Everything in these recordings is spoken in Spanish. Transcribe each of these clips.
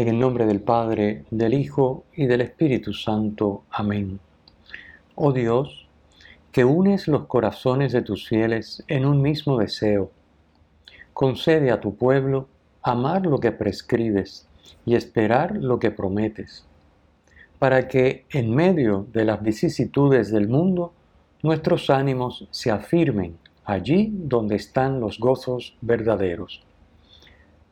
En el nombre del Padre, del Hijo y del Espíritu Santo. Amén. Oh Dios, que unes los corazones de tus fieles en un mismo deseo, concede a tu pueblo amar lo que prescribes y esperar lo que prometes, para que en medio de las vicisitudes del mundo nuestros ánimos se afirmen allí donde están los gozos verdaderos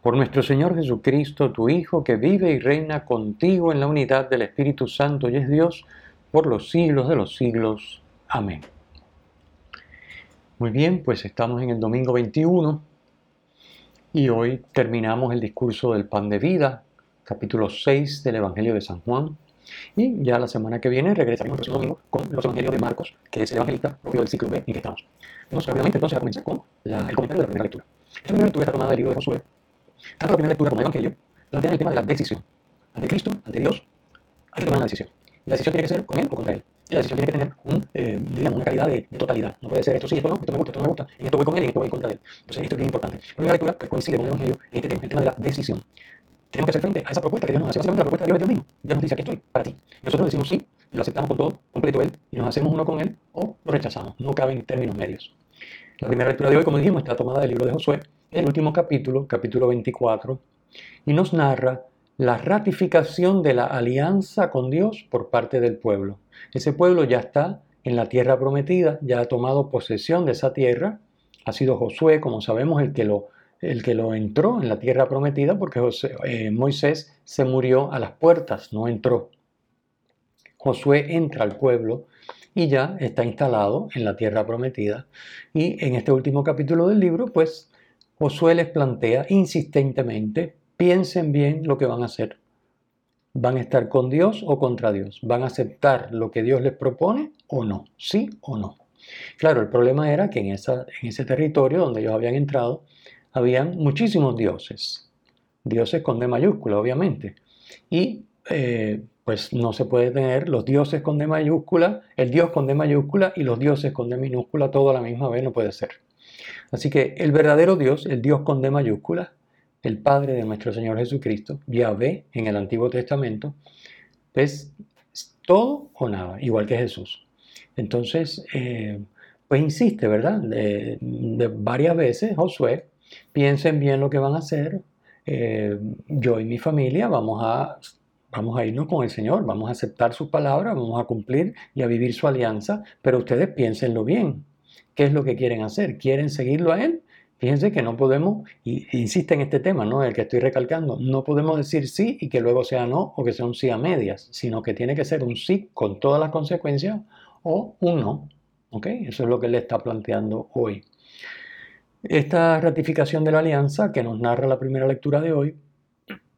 por nuestro Señor Jesucristo, tu Hijo, que vive y reina contigo en la unidad del Espíritu Santo y es Dios por los siglos de los siglos. Amén. Muy bien, pues estamos en el domingo 21 y hoy terminamos el discurso del pan de vida, capítulo 6 del Evangelio de San Juan. Y ya la semana que viene regresaremos el próximo domingo con los Evangelios de Marcos, que es el evangelista propio del ciclo B en que estamos. Vamos rápidamente entonces a comenzar con el comentario de la primera lectura. Esta primera lectura está tomada del libro de Josué, tanto la primera lectura como el Evangelio plantean el tema de la decisión. Ante Cristo, ante Dios, hay que tomar una decisión. La decisión tiene que ser con Él o contra Él. Y la decisión tiene que tener un, eh, digamos, una calidad de, totalidad. No puede ser esto sí, esto no, esto me gusta, esto no me gusta, en esto voy con Él y en esto voy contra Él. Entonces esto es bien importante. La primera lectura que coincide con el Evangelio es este tema, el tema de la decisión. Tenemos que hacer frente a esa propuesta que Dios nos hace, básicamente la propuesta de Dios es Dios mismo. Dios nos dice, aquí estoy, para ti. Nosotros decimos sí, lo aceptamos con todo, completo Él, y nos hacemos uno con Él, o lo rechazamos. No caben términos medios. La primera lectura de hoy, como dijimos, está tomada del libro de Josué, el último capítulo, capítulo 24, y nos narra la ratificación de la alianza con Dios por parte del pueblo. Ese pueblo ya está en la tierra prometida, ya ha tomado posesión de esa tierra. Ha sido Josué, como sabemos, el que lo, el que lo entró en la tierra prometida, porque eh, Moisés se murió a las puertas, no entró. Josué entra al pueblo y ya está instalado en la tierra prometida. Y en este último capítulo del libro, pues Josué les plantea insistentemente piensen bien lo que van a hacer. ¿Van a estar con Dios o contra Dios? ¿Van a aceptar lo que Dios les propone o no? ¿Sí o no? Claro, el problema era que en, esa, en ese territorio donde ellos habían entrado, habían muchísimos dioses. Dioses con D mayúscula, obviamente. Y eh, pues no se puede tener los dioses con D mayúscula, el Dios con D mayúscula y los dioses con D minúscula todo a la misma vez, no puede ser. Así que el verdadero Dios, el Dios con D mayúscula, el Padre de nuestro Señor Jesucristo, Yahvé en el Antiguo Testamento, es todo o nada, igual que Jesús. Entonces, eh, pues insiste, ¿verdad? De, varias veces, Josué, piensen bien lo que van a hacer. Eh, yo y mi familia vamos a, vamos a irnos con el Señor, vamos a aceptar sus palabras, vamos a cumplir y a vivir su alianza, pero ustedes piénsenlo bien. ¿Qué es lo que quieren hacer? ¿Quieren seguirlo a Él? Fíjense que no podemos, y insiste en este tema, ¿no? El que estoy recalcando, no podemos decir sí y que luego sea no o que sea un sí a medias, sino que tiene que ser un sí con todas las consecuencias o un no. ¿Ok? Eso es lo que él está planteando hoy. Esta ratificación de la alianza que nos narra la primera lectura de hoy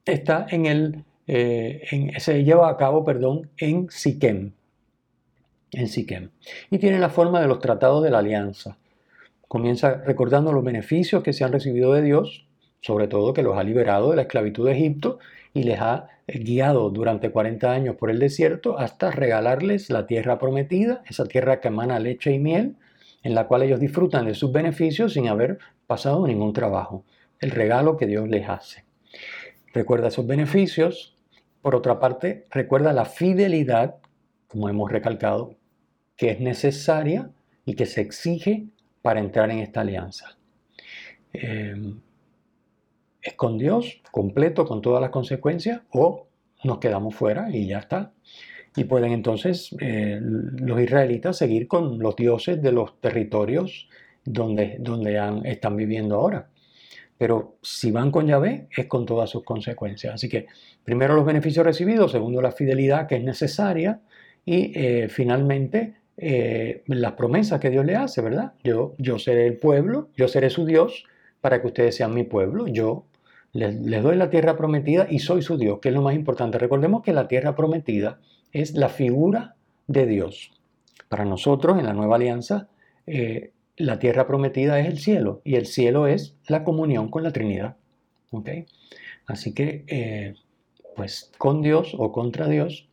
está en el, eh, se lleva a cabo, perdón, en Siquem, en Siquem, y tiene la forma de los tratados de la alianza comienza recordando los beneficios que se han recibido de Dios, sobre todo que los ha liberado de la esclavitud de Egipto y les ha guiado durante 40 años por el desierto hasta regalarles la tierra prometida, esa tierra que emana leche y miel, en la cual ellos disfrutan de sus beneficios sin haber pasado ningún trabajo, el regalo que Dios les hace. Recuerda esos beneficios, por otra parte, recuerda la fidelidad, como hemos recalcado, que es necesaria y que se exige para entrar en esta alianza. Eh, ¿Es con Dios completo, con todas las consecuencias, o nos quedamos fuera y ya está? Y pueden entonces eh, los israelitas seguir con los dioses de los territorios donde, donde están viviendo ahora. Pero si van con Yahvé, es con todas sus consecuencias. Así que primero los beneficios recibidos, segundo la fidelidad que es necesaria y eh, finalmente eh, las promesas que Dios le hace, ¿verdad? Yo, yo seré el pueblo, yo seré su Dios para que ustedes sean mi pueblo. Yo les, doy la tierra prometida y soy su Dios, que es lo más importante. Recordemos que la tierra prometida es la figura de Dios. Para nosotros, en la nueva alianza, eh, la tierra prometida es el cielo y el cielo es la comunión con la Trinidad. Así que, eh, pues con Dios o contra Dios,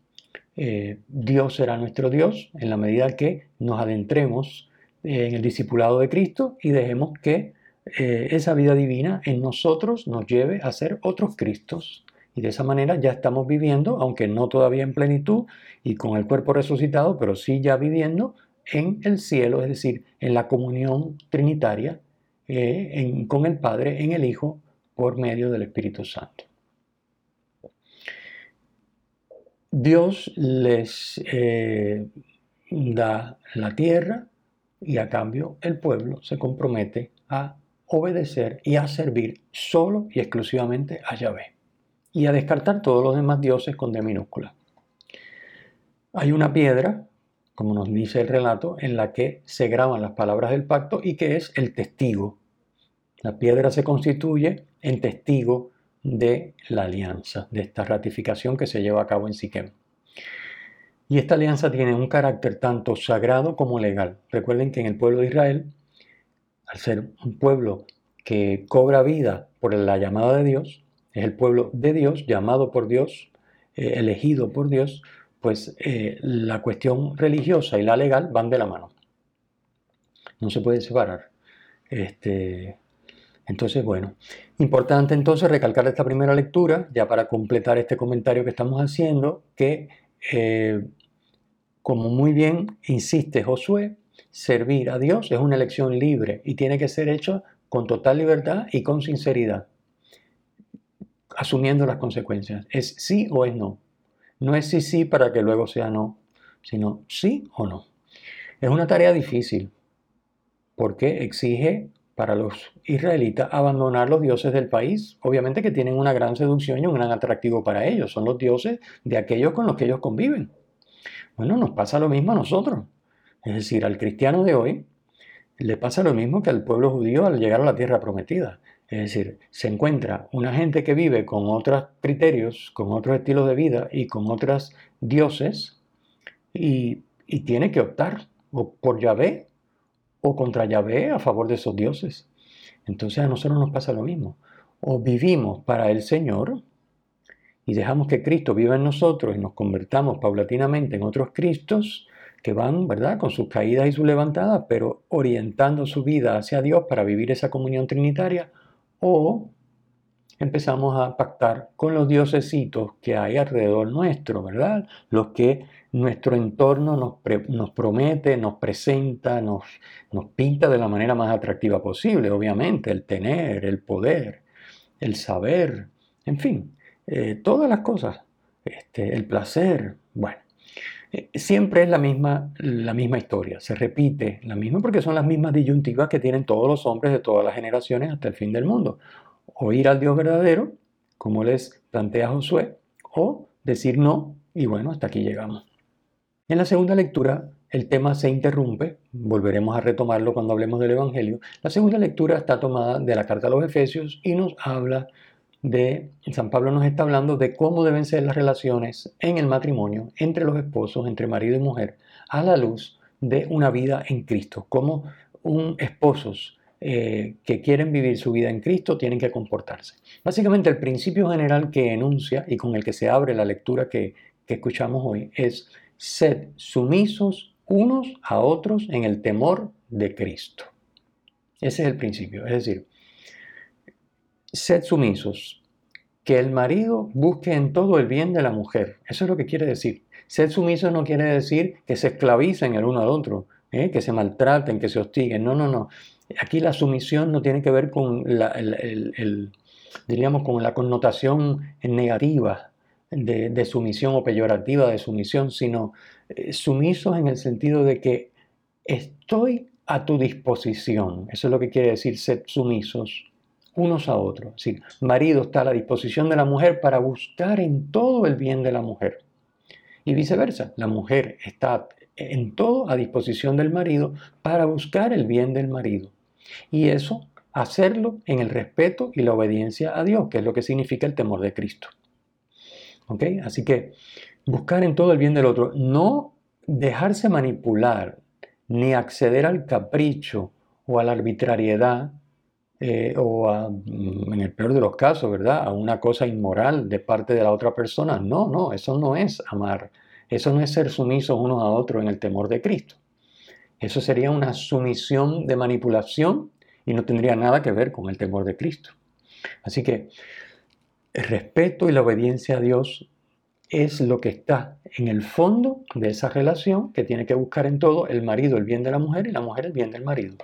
eh, Dios será nuestro Dios en la medida que nos adentremos en el discipulado de Cristo y dejemos que esa vida divina en nosotros nos lleve a ser otros Cristos. Y de esa manera ya estamos viviendo, aunque no todavía en plenitud y con el cuerpo resucitado, pero sí ya viviendo en el cielo, es decir, en la comunión trinitaria eh, con el Padre, en el Hijo, por medio del Espíritu Santo. Dios les eh, da la tierra y a cambio el pueblo se compromete a obedecer y a servir solo y exclusivamente a Yahvé y a descartar todos los demás dioses con D minúscula. Hay una piedra como nos dice el relato, en la que se graban las palabras del pacto y que es el testigo. La piedra se constituye en testigo de la alianza, de esta ratificación que se lleva a cabo en Siquem. Y esta alianza tiene un carácter tanto sagrado como legal. Recuerden que en el pueblo de Israel, al ser un pueblo que cobra vida por la llamada de Dios, es el pueblo de Dios, llamado por Dios, eh, elegido por Dios, pues eh, la cuestión religiosa y la legal van de la mano. No se puede separar. Este, entonces, bueno, importante entonces recalcar esta primera lectura, ya para completar este comentario que estamos haciendo, que eh, como muy bien insiste Josué, servir a Dios es una elección libre y tiene que ser hecho con total libertad y con sinceridad, asumiendo las consecuencias. Es sí o es no. No es sí, sí para que luego sea no, sino sí o no. Es una tarea difícil porque exige para los israelitas abandonar los dioses del país, obviamente que tienen una gran seducción y un gran atractivo para ellos, son los dioses de aquellos con los que ellos conviven. Bueno, nos pasa lo mismo a nosotros, es decir, al cristiano de hoy le pasa lo mismo que al pueblo judío al llegar a la tierra prometida. Es decir, se encuentra una gente que vive con otros criterios, con otros estilos de vida y con otros dioses y, tiene que optar o por Yahvé o contra Yahvé a favor de esos dioses. Entonces a nosotros nos pasa lo mismo. O vivimos para el Señor y dejamos que Cristo viva en nosotros y nos convertamos paulatinamente en otros Cristos que van, ¿verdad?, con sus caídas y sus levantadas, pero orientando su vida hacia Dios para vivir esa comunión trinitaria, o empezamos a pactar con los diosesitos que hay alrededor nuestro, ¿verdad? Los que nuestro entorno nos, promete, nos presenta, nos, pinta de la manera más atractiva posible, obviamente, el tener, el poder, el saber, en fin, eh, todas las cosas, este, el placer, bueno. Eh, siempre es la misma, la misma historia, se repite la misma porque son las mismas disyuntivas que tienen todos los hombres de todas las generaciones hasta el fin del mundo. O ir al Dios verdadero, como les plantea Josué, o decir no, y bueno, hasta aquí llegamos. En la segunda lectura el tema se interrumpe, volveremos a retomarlo cuando hablemos del Evangelio. La segunda lectura está tomada de la carta a los Efesios y nos habla de San Pablo nos está hablando de cómo deben ser las relaciones en el matrimonio entre los esposos, entre marido y mujer, a la luz de una vida en Cristo. Cómo un esposos eh, que quieren vivir su vida en Cristo tienen que comportarse. Básicamente el principio general que enuncia y con el que se abre la lectura que, que escuchamos hoy es sed sumisos unos a otros en el temor de Cristo. Ese es el principio. Es decir, sed sumisos, que el marido busque en todo el bien de la mujer. Eso es lo que quiere decir. Sed sumisos no quiere decir que se esclavicen el uno al otro, ¿eh? que se maltraten, que se hostiguen. No, no, no. Aquí la sumisión no tiene que ver con la, diríamos, con la connotación negativa de, sumisión o peyorativa de sumisión, sino eh, sumisos en el sentido de que estoy a tu disposición. Eso es lo que quiere decir sed sumisos unos a otros. Es decir, marido está a la disposición de la mujer para buscar en todo el bien de la mujer. Y viceversa, la mujer está en todo a disposición del marido para buscar el bien del marido. Y eso, hacerlo en el respeto y la obediencia a Dios, que es lo que significa el temor de Cristo. ¿Ok? Así que buscar en todo el bien del otro, no dejarse manipular ni acceder al capricho o a la arbitrariedad eh, o mm, en el peor de los casos, ¿verdad? A una cosa inmoral de parte de la otra persona. No, no, eso no es amar. Eso no es ser sumisos unos a otros en el temor de Cristo. Eso sería una sumisión de manipulación y no tendría nada que ver con el temor de Cristo. Así que el respeto y la obediencia a Dios es lo que está en el fondo de esa relación que tiene que buscar en todo el marido el bien de la mujer y la mujer el bien del marido.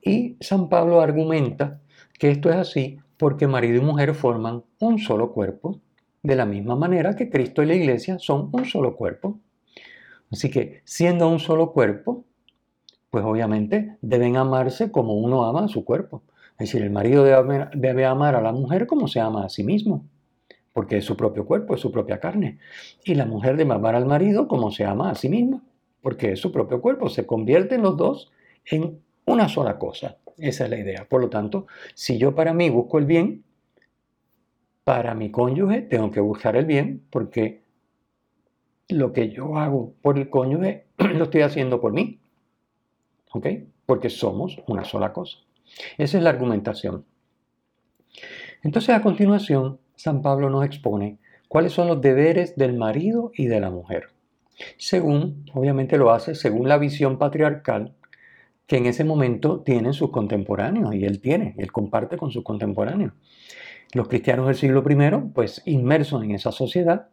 Y San Pablo argumenta que esto es así porque marido y mujer forman un solo cuerpo, de la misma manera que Cristo y la iglesia son un solo cuerpo. Así que siendo un solo cuerpo, pues obviamente deben amarse como uno ama a su cuerpo. Es decir, el marido debe, amar a la mujer como se ama a sí mismo, porque es su propio cuerpo, es su propia carne. Y la mujer debe amar al marido como se ama a sí misma, porque es su propio cuerpo. Se convierten los dos en una sola cosa. Esa es la idea. Por lo tanto, si yo para mí busco el bien, para mi cónyuge tengo que buscar el bien, porque lo que yo hago por el cónyuge lo estoy haciendo por mí. ¿Ok? Porque somos una sola cosa. Esa es la argumentación. Entonces, a continuación, San Pablo nos expone cuáles son los deberes del marido y de la mujer. Según, obviamente lo hace según la visión patriarcal que en ese momento tienen sus contemporáneos, y él tiene, él comparte con sus contemporáneos. Los cristianos del siglo I, pues inmersos en esa sociedad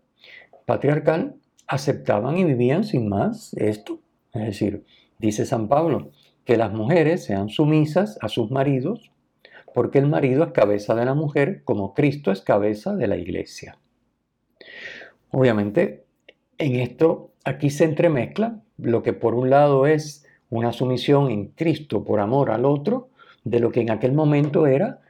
patriarcal, aceptaban y vivían sin más esto. Es decir, dice San Pablo, que las mujeres sean sumisas a sus maridos, porque el marido es cabeza de la mujer como Cristo es cabeza de la iglesia. Obviamente, en esto aquí se entremezcla lo que por un lado es una sumisión en Cristo por amor al otro, de lo que en aquel momento era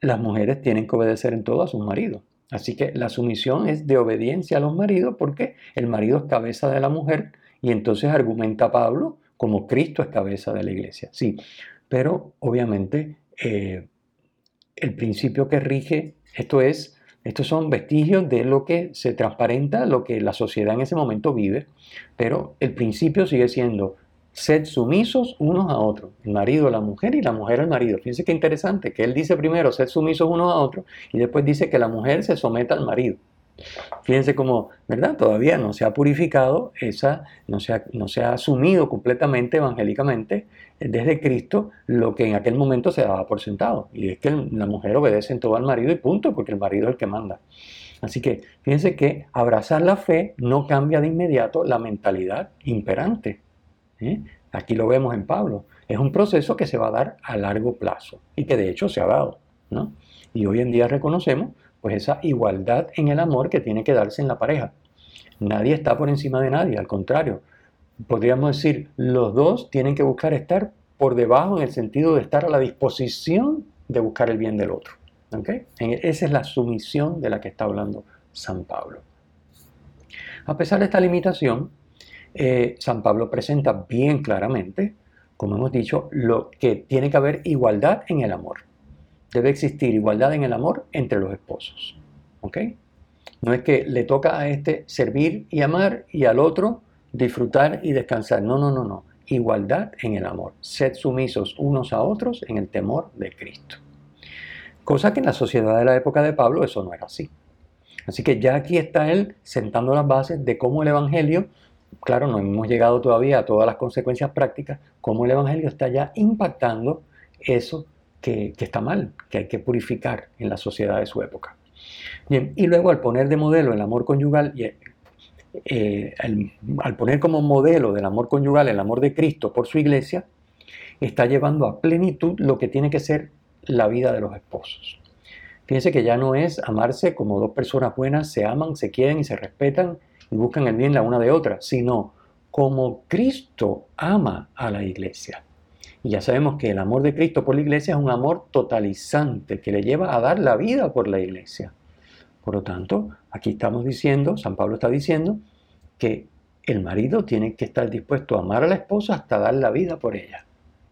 las mujeres tienen que obedecer en todo a sus maridos. Así que la sumisión es de obediencia a los maridos porque el marido es cabeza de la mujer y entonces argumenta Pablo como Cristo es cabeza de la iglesia. Sí, pero obviamente eh, el principio que rige esto es, estos son vestigios de lo que se transparenta, lo que la sociedad en ese momento vive, pero el principio sigue siendo sed sumisos unos a otros, el marido a la mujer y la mujer al marido. Fíjense qué interesante, que él dice primero sed sumisos unos a otros y después dice que la mujer se someta al marido. Fíjense cómo, ¿verdad? Todavía no se ha purificado esa, no se ha, no se ha asumido completamente evangélicamente desde Cristo lo que en aquel momento se daba por sentado. Y es que la mujer obedece en todo al marido y punto, porque el marido es el que manda. Así que fíjense que abrazar la fe no cambia de inmediato la mentalidad imperante. ¿Eh? Aquí lo vemos en Pablo. Es un proceso que se va a dar a largo plazo y que de hecho se ha dado. ¿no? Y hoy en día reconocemos pues esa igualdad en el amor que tiene que darse en la pareja. Nadie está por encima de nadie, al contrario. Podríamos decir, los dos tienen que buscar estar por debajo en el sentido de estar a la disposición de buscar el bien del otro. ¿okay? Esa es la sumisión de la que está hablando San Pablo. A pesar de esta limitación, eh, San Pablo presenta bien claramente, como hemos dicho, lo que tiene que haber igualdad en el amor debe existir igualdad en el amor entre los esposos. ¿Ok? No es que le toca a este servir y amar y al otro disfrutar y descansar. No, no, no, no. Igualdad en el amor. Sed sumisos unos a otros en el temor de Cristo. Cosa que en la sociedad de la época de Pablo eso no era así. Así que ya aquí está él sentando las bases de cómo el Evangelio, claro, no hemos llegado todavía a todas las consecuencias prácticas, cómo el Evangelio está ya impactando eso que, está mal, que hay que purificar en la sociedad de su época. Bien, y luego al poner de modelo el amor conyugal, eh, al poner como modelo del amor conyugal el amor de Cristo por su iglesia, está llevando a plenitud lo que tiene que ser la vida de los esposos. Fíjense que ya no es amarse como dos personas buenas se aman, se quieren y se respetan y buscan el bien la una de otra, sino como Cristo ama a la iglesia. Y ya sabemos que el amor de Cristo por la iglesia es un amor totalizante que le lleva a dar la vida por la iglesia. Por lo tanto, aquí estamos diciendo, San Pablo está diciendo, que el marido tiene que estar dispuesto a amar a la esposa hasta dar la vida por ella.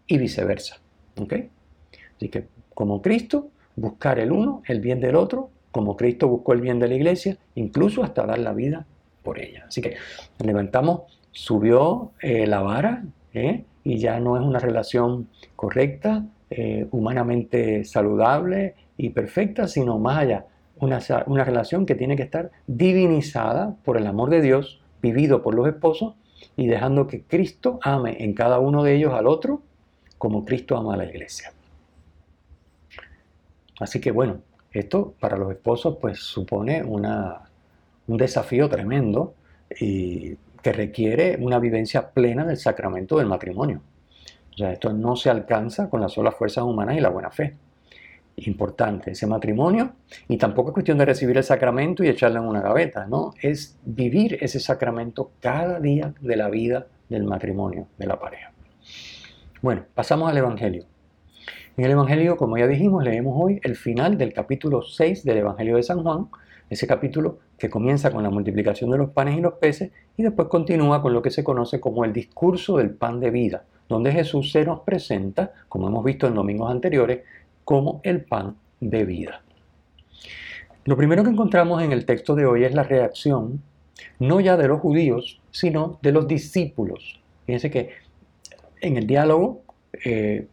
Y viceversa. ¿Ok? Así que, como Cristo, buscar el uno, el bien del otro, como Cristo buscó el bien de la iglesia, incluso hasta dar la vida por ella. Así que levantamos, subió eh, la vara ¿eh? y ya no es una relación correcta, eh, humanamente saludable y perfecta, sino más allá, una, una relación que tiene que estar divinizada por el amor de Dios, vivido por los esposos y dejando que Cristo ame en cada uno de ellos al otro como Cristo ama a la iglesia. Así que bueno, esto para los esposos pues supone una, un desafío tremendo y que requiere una vivencia plena del sacramento del matrimonio. O sea, esto no se alcanza con las solas fuerzas humanas y la buena fe. Importante ese matrimonio y tampoco es cuestión de recibir el sacramento y echarlo en una gaveta, no, es vivir ese sacramento cada día de la vida del matrimonio, de la pareja. Bueno, pasamos al Evangelio. En el Evangelio, como ya dijimos, leemos hoy el final del capítulo 6 del Evangelio de San Juan, ese capítulo que comienza con la multiplicación de los panes y los peces y después continúa con lo que se conoce como el discurso del pan de vida, donde Jesús se nos presenta, como hemos visto en domingos anteriores, como el pan de vida. Lo primero que encontramos en el texto de hoy es la reacción, no ya de los judíos, sino de los discípulos. Fíjense que en el diálogo eh,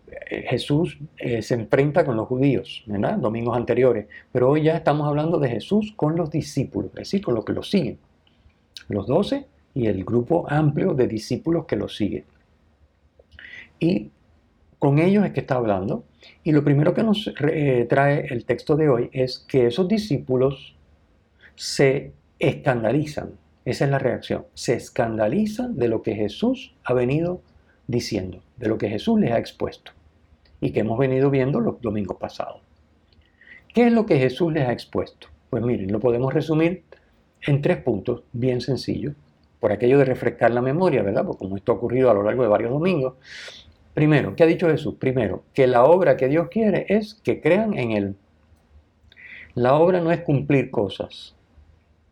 Jesús eh, se enfrenta con los judíos, ¿verdad? Domingos anteriores. Pero hoy ya estamos hablando de Jesús con los discípulos, es decir, con los que lo siguen. Los doce y el grupo amplio de discípulos que lo siguen. Y con ellos es que está hablando. Y lo primero que nos eh, trae el texto de hoy es que esos discípulos se escandalizan. Esa es la reacción. Se escandalizan de lo que Jesús ha venido diciendo, de lo que Jesús les ha expuesto y que hemos venido viendo los domingos pasados. ¿Qué es lo que Jesús les ha expuesto? Pues miren, lo podemos resumir en tres puntos bien sencillos, por aquello de refrescar la memoria, ¿verdad? Porque como esto ha ocurrido a lo largo de varios domingos. Primero, ¿qué ha dicho Jesús? Primero, que la obra que Dios quiere es que crean en Él. La obra no es cumplir cosas,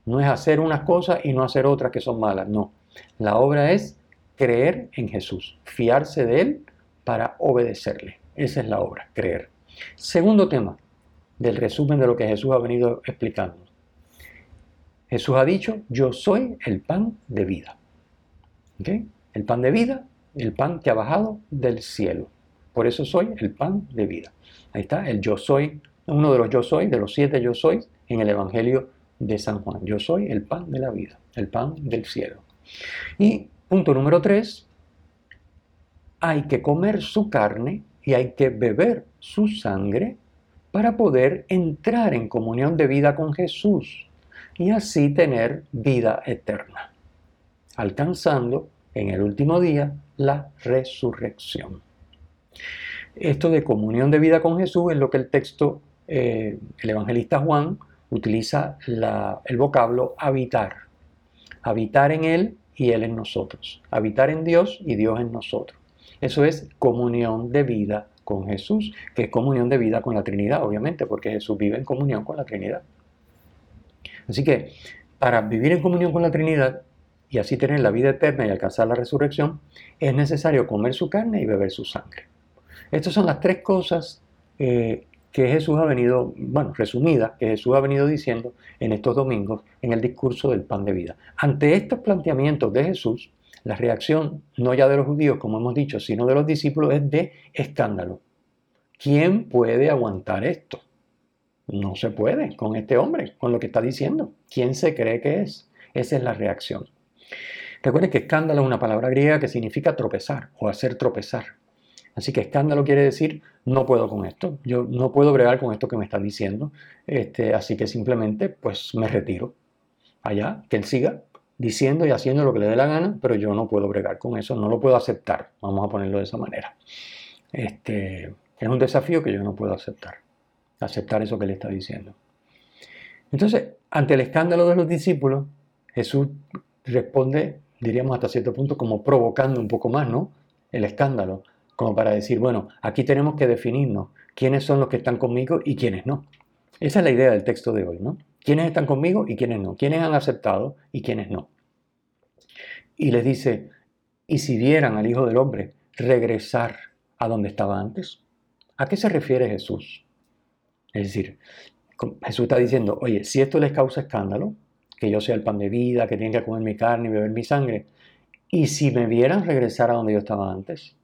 no es hacer unas cosas y no hacer otras que son malas, no. La obra es creer en Jesús, fiarse de Él para obedecerle. Esa es la obra, creer. Segundo tema del resumen de lo que Jesús ha venido explicando. Jesús ha dicho, yo soy el pan de vida. El pan de vida, el pan que ha bajado del cielo. Por eso soy el pan de vida. Ahí está, el yo soy, uno de los yo soy, de los siete yo soy, en el Evangelio de San Juan. Yo soy el pan de la vida, el pan del cielo. Y punto número tres, hay que comer su carne y hay que beber su sangre para poder entrar en comunión de vida con Jesús y así tener vida eterna, alcanzando en el último día la resurrección. Esto de comunión de vida con Jesús es lo que el texto, eh, el evangelista Juan, utiliza el vocablo habitar. Habitar en Él y Él en nosotros. Habitar en Dios y Dios en nosotros. Eso es comunión de vida con Jesús, que es comunión de vida con la Trinidad, obviamente, porque Jesús vive en comunión con la Trinidad. Así que para vivir en comunión con la Trinidad y así tener la vida eterna y alcanzar la resurrección, es necesario comer su carne y beber su sangre. Estas son las tres cosas eh, que Jesús ha venido, bueno, resumidas, que Jesús ha venido diciendo en estos domingos en el discurso del pan de vida. Ante estos planteamientos de Jesús, la reacción, no ya de los judíos, como hemos dicho, sino de los discípulos, es de escándalo. ¿Quién puede aguantar esto? No se puede con este hombre, con lo que está diciendo. ¿Quién se cree que es? Esa es la reacción. Recuerden que escándalo es una palabra griega que significa tropezar o hacer tropezar. Así que escándalo quiere decir no puedo con esto, yo no puedo bregar con esto que me están diciendo, este, así que simplemente pues me retiro. Allá, que él siga diciendo y haciendo lo que le dé la gana, pero yo no puedo bregar con eso, no lo puedo aceptar, vamos a ponerlo de esa manera. Este, es un desafío que yo no puedo aceptar, aceptar eso que le está diciendo. Entonces, ante el escándalo de los discípulos, Jesús responde, diríamos hasta cierto punto, como provocando un poco más, ¿no? El escándalo, como para decir, bueno, aquí tenemos que definirnos quiénes son los que están conmigo y quiénes no. Esa es la idea del texto de hoy, ¿no? quiénes están conmigo y quiénes no, quiénes han aceptado y quiénes no. Y les dice, ¿y si vieran al Hijo del Hombre regresar a donde estaba antes? ¿A qué se refiere Jesús? Es decir, Jesús está diciendo, oye, si esto les causa escándalo, que yo sea el pan de vida, que tienen que comer mi carne y beber mi sangre. Y si me vieran regresar a donde yo estaba antes,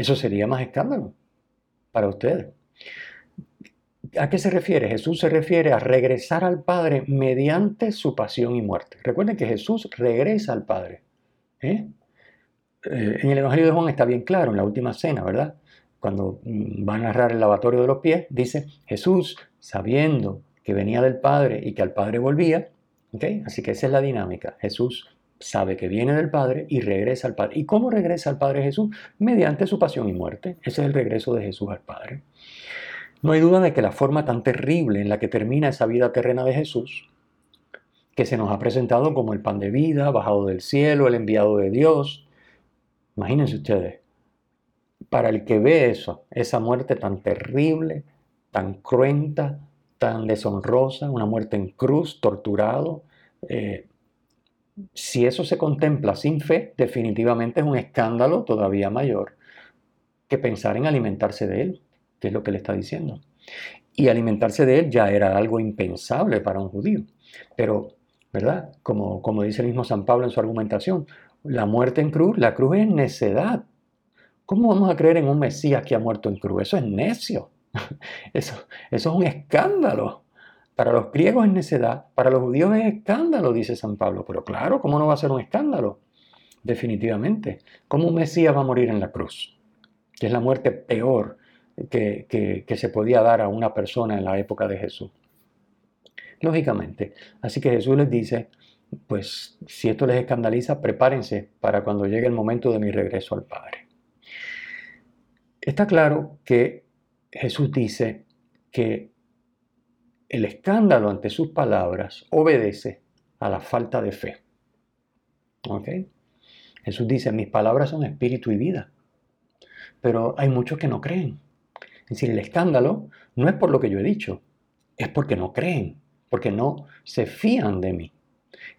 eso sería más escándalo para ustedes. ¿A qué se refiere? Jesús se refiere a regresar al Padre mediante su pasión y muerte. Recuerden que Jesús regresa al Padre. ¿eh? Eh, en el Evangelio de Juan está bien claro, en la última cena, ¿verdad? Cuando mm, va a narrar el lavatorio de los pies, dice, Jesús, sabiendo que venía del Padre y que al Padre volvía, Así que esa es la dinámica. Jesús sabe que viene del Padre y regresa al Padre. ¿Y cómo regresa al Padre Jesús? Mediante su pasión y muerte. Ese es el regreso de Jesús al Padre. No hay duda de que la forma tan terrible en la que termina esa vida terrena de Jesús, que se nos ha presentado como el pan de vida, bajado del cielo, el enviado de Dios, imagínense ustedes, para el que ve eso, esa muerte tan terrible, tan cruenta, tan deshonrosa, una muerte en cruz, torturado, eh, si eso se contempla sin fe, definitivamente es un escándalo todavía mayor que pensar en alimentarse de él, que es lo que le está diciendo. Y alimentarse de él ya era algo impensable para un judío. Pero, ¿verdad? Como, como dice el mismo San Pablo en su argumentación, la muerte en cruz, la cruz es necedad. ¿Cómo vamos a creer en un Mesías que ha muerto en cruz? Eso es necio. Eso, eso es un escándalo. Para los griegos es necedad, para los judíos es escándalo, dice San Pablo. Pero claro, ¿cómo no va a ser un escándalo? Definitivamente. ¿Cómo un Mesías va a morir en la cruz? Que es la muerte peor que, que se podía dar a una persona en la época de Jesús. Lógicamente. Así que Jesús les dice, pues si esto les escandaliza, prepárense para cuando llegue el momento de mi regreso al Padre. Está claro que Jesús dice que el escándalo ante sus palabras obedece a la falta de fe. ¿Ok? Jesús dice, mis palabras son espíritu y vida. Pero hay muchos que no creen. Es decir, el escándalo no es por lo que yo he dicho, es porque no creen, porque no se fían de mí.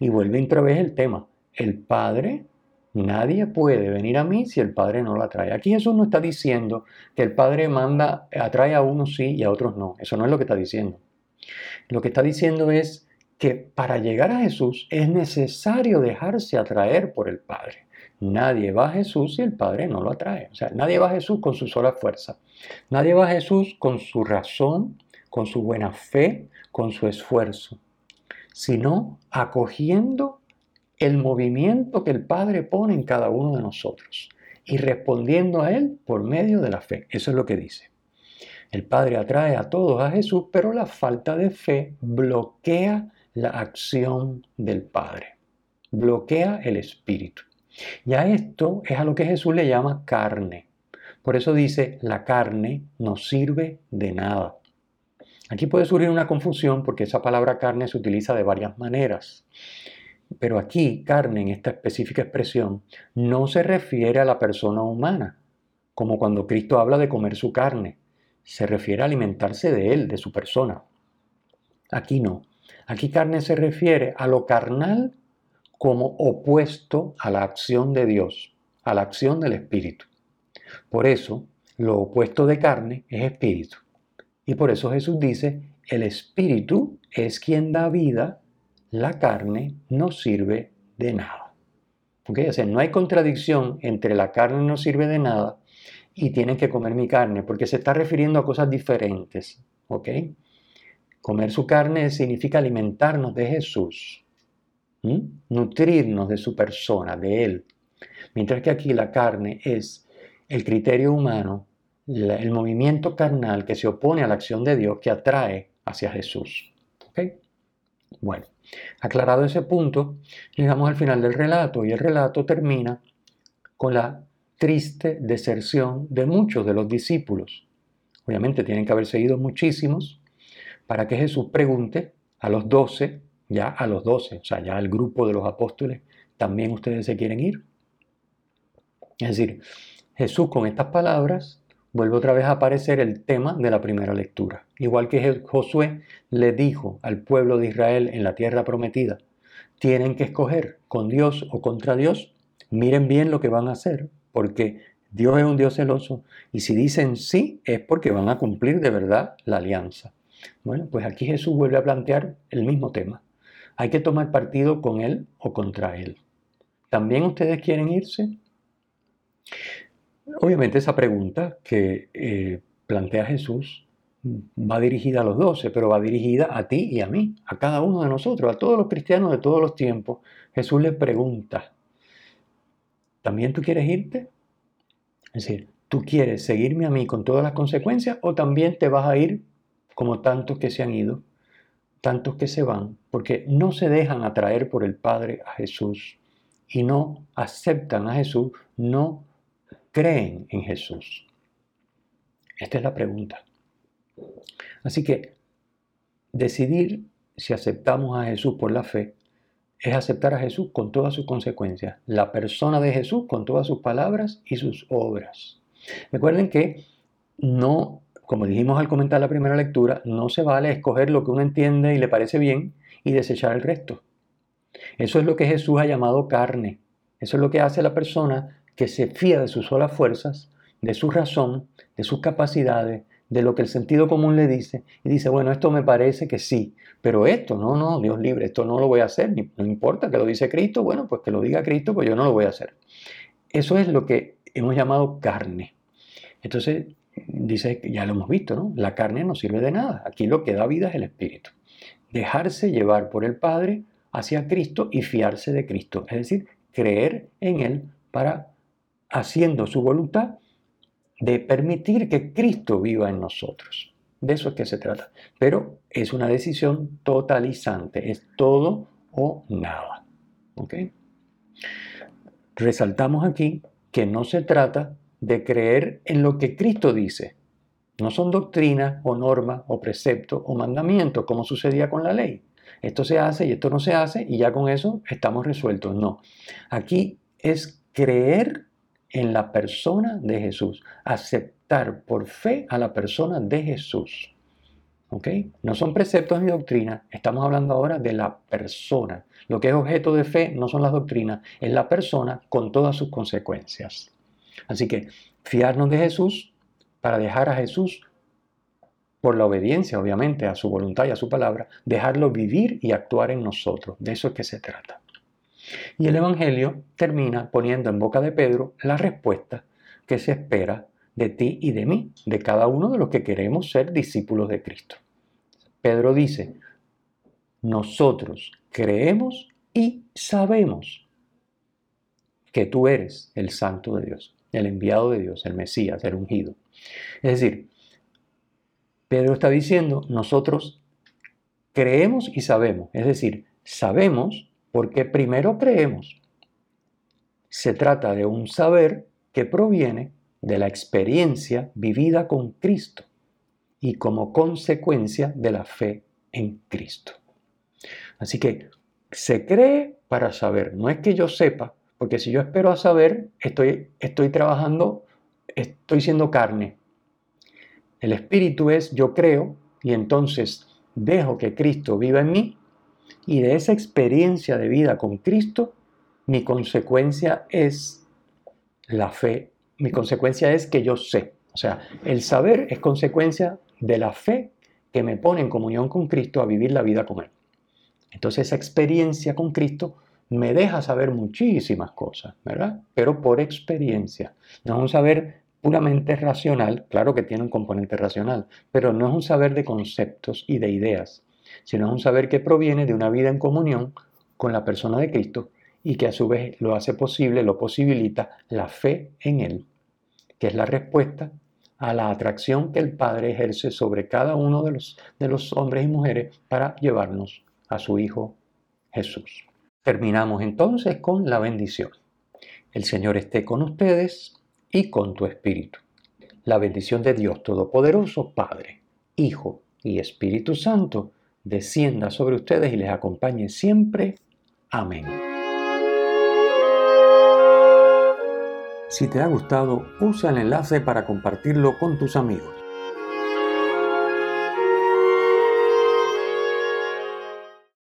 Y vuelve otra vez el tema. El Padre Nadie puede venir a mí si el Padre no lo atrae. Aquí Jesús no está diciendo que el Padre manda, atrae a unos sí y a otros no. Eso no es lo que está diciendo. Lo que está diciendo es que para llegar a Jesús es necesario dejarse atraer por el Padre. Nadie va a Jesús si el Padre no lo atrae. O sea, nadie va a Jesús con su sola fuerza. Nadie va a Jesús con su razón, con su buena fe, con su esfuerzo, sino acogiendo el movimiento que el Padre pone en cada uno de nosotros y respondiendo a Él por medio de la fe. Eso es lo que dice. El Padre atrae a todos a Jesús, pero la falta de fe bloquea la acción del Padre, bloquea el Espíritu. Y a esto es a lo que Jesús le llama carne. Por eso dice, la carne no sirve de nada. Aquí puede surgir una confusión porque esa palabra carne se utiliza de varias maneras. Pero aquí, carne, en esta específica expresión, no se refiere a la persona humana, como cuando Cristo habla de comer su carne. Se refiere a alimentarse de él, de su persona. Aquí no. Aquí carne se refiere a lo carnal como opuesto a la acción de Dios, a la acción del Espíritu. Por eso, lo opuesto de carne es espíritu. Y por eso Jesús dice, el Espíritu es quien da vida la carne no sirve de nada. ¿Okay? O sea, no hay contradicción entre la carne no sirve de nada y tienen que comer mi carne, porque se está refiriendo a cosas diferentes. ¿ok? Comer su carne significa alimentarnos de Jesús, nutrirnos de su persona, de Él. Mientras que aquí la carne es el criterio humano, el movimiento carnal que se opone a la acción de Dios que atrae hacia Jesús. ¿ok? Bueno, aclarado ese punto, llegamos al final del relato y el relato termina con la triste deserción de muchos de los discípulos. Obviamente tienen que haber seguido muchísimos para que Jesús pregunte a los doce, ya a los doce, o sea, ya al grupo de los apóstoles, ¿también ustedes se quieren ir? Es decir, Jesús con estas palabras vuelve otra vez a aparecer el tema de la primera lectura. Igual que Josué le dijo al pueblo de Israel en la tierra prometida, tienen que escoger con Dios o contra Dios. Miren bien lo que van a hacer, porque Dios es un Dios celoso y si dicen sí es porque van a cumplir de verdad la alianza. Bueno, pues aquí Jesús vuelve a plantear el mismo tema. hay que tomar partido con él o contra él. ¿También ustedes quieren irse? Obviamente esa pregunta que eh, plantea Jesús va dirigida a los doce, pero va dirigida a ti y a mí, a cada uno de nosotros, a todos los cristianos de todos los tiempos. Jesús le pregunta, ¿también tú quieres irte? Es decir, ¿tú quieres seguirme a mí con todas las consecuencias o también te vas a ir como tantos que se han ido, tantos que se van, porque no se dejan atraer por el Padre a Jesús y no aceptan a Jesús, no creen en Jesús? Esta es la pregunta. Así que decidir si aceptamos a Jesús por la fe es aceptar a Jesús con todas sus consecuencias, la persona de Jesús con todas sus palabras y sus obras. Recuerden que no, como dijimos al comentar la primera lectura, no se vale escoger lo que uno entiende y le parece bien y desechar el resto. Eso es lo que Jesús ha llamado carne. Eso es lo que hace la persona que se fía de sus solas fuerzas, de su razón, de sus capacidades, de lo que el sentido común le dice y dice, bueno, esto me parece que sí, pero esto, no, no, Dios libre, esto no lo voy a hacer, no importa que lo dice Cristo, bueno, pues que lo diga Cristo, pues yo no lo voy a hacer. Eso es lo que hemos llamado carne. Entonces, dice, ya lo hemos visto, ¿no? La carne no sirve de nada, aquí lo que da vida es el Espíritu. Dejarse llevar por el Padre hacia Cristo y fiarse de Cristo, es decir, creer en Él para, haciendo su voluntad, de permitir que Cristo viva en nosotros. De eso es que se trata. Pero es una decisión totalizante, es todo o nada. ¿Ok? Resaltamos aquí que no se trata de creer en lo que Cristo dice. No son doctrinas o normas o preceptos o mandamientos como sucedía con la ley. Esto se hace y esto no se hace y ya con eso estamos resueltos. No. Aquí es creer en la persona de Jesús, aceptar por fe a la persona de Jesús. ¿Ok? No son preceptos ni doctrinas, estamos hablando ahora de la persona. Lo que es objeto de fe no son las doctrinas, es la persona con todas sus consecuencias. Así que fiarnos de Jesús para dejar a Jesús por la obediencia, obviamente, a su voluntad y a su palabra, dejarlo vivir y actuar en nosotros. De eso es que se trata. Y el Evangelio termina poniendo en boca de Pedro la respuesta que se espera de ti y de mí, de cada uno de los que queremos ser discípulos de Cristo. Pedro dice, nosotros creemos y sabemos que tú eres el santo de Dios, el enviado de Dios, el Mesías, el ungido. Es decir, Pedro está diciendo, nosotros creemos y sabemos, es decir, sabemos porque primero creemos. Se trata de un saber que proviene de la experiencia vivida con Cristo y como consecuencia de la fe en Cristo. Así que se cree para saber, no es que yo sepa, porque si yo espero a saber, estoy, estoy trabajando, estoy siendo carne. El espíritu es yo creo y entonces dejo que Cristo viva en mí y de esa experiencia de vida con Cristo, mi consecuencia es la fe. Mi consecuencia es que yo sé. O sea, el saber es consecuencia de la fe que me pone en comunión con Cristo a vivir la vida con Él. Entonces esa experiencia con Cristo me deja saber muchísimas cosas, ¿verdad? Pero por experiencia. No es un saber puramente racional, claro que tiene un componente racional, pero no es un saber de conceptos y de ideas, sino es un saber que proviene de una vida en comunión con la persona de Cristo y que a su vez lo hace posible, lo posibilita la fe en Él, que es la respuesta a la atracción que el Padre ejerce sobre cada uno de los, de los hombres y mujeres para llevarnos a su Hijo Jesús. Terminamos entonces con la bendición. El Señor esté con ustedes y con tu espíritu. La bendición de Dios Todopoderoso, Padre, Hijo y Espíritu Santo, descienda sobre ustedes y les acompañe siempre. Amén. Si te ha gustado, usa el enlace para compartirlo con tus amigos.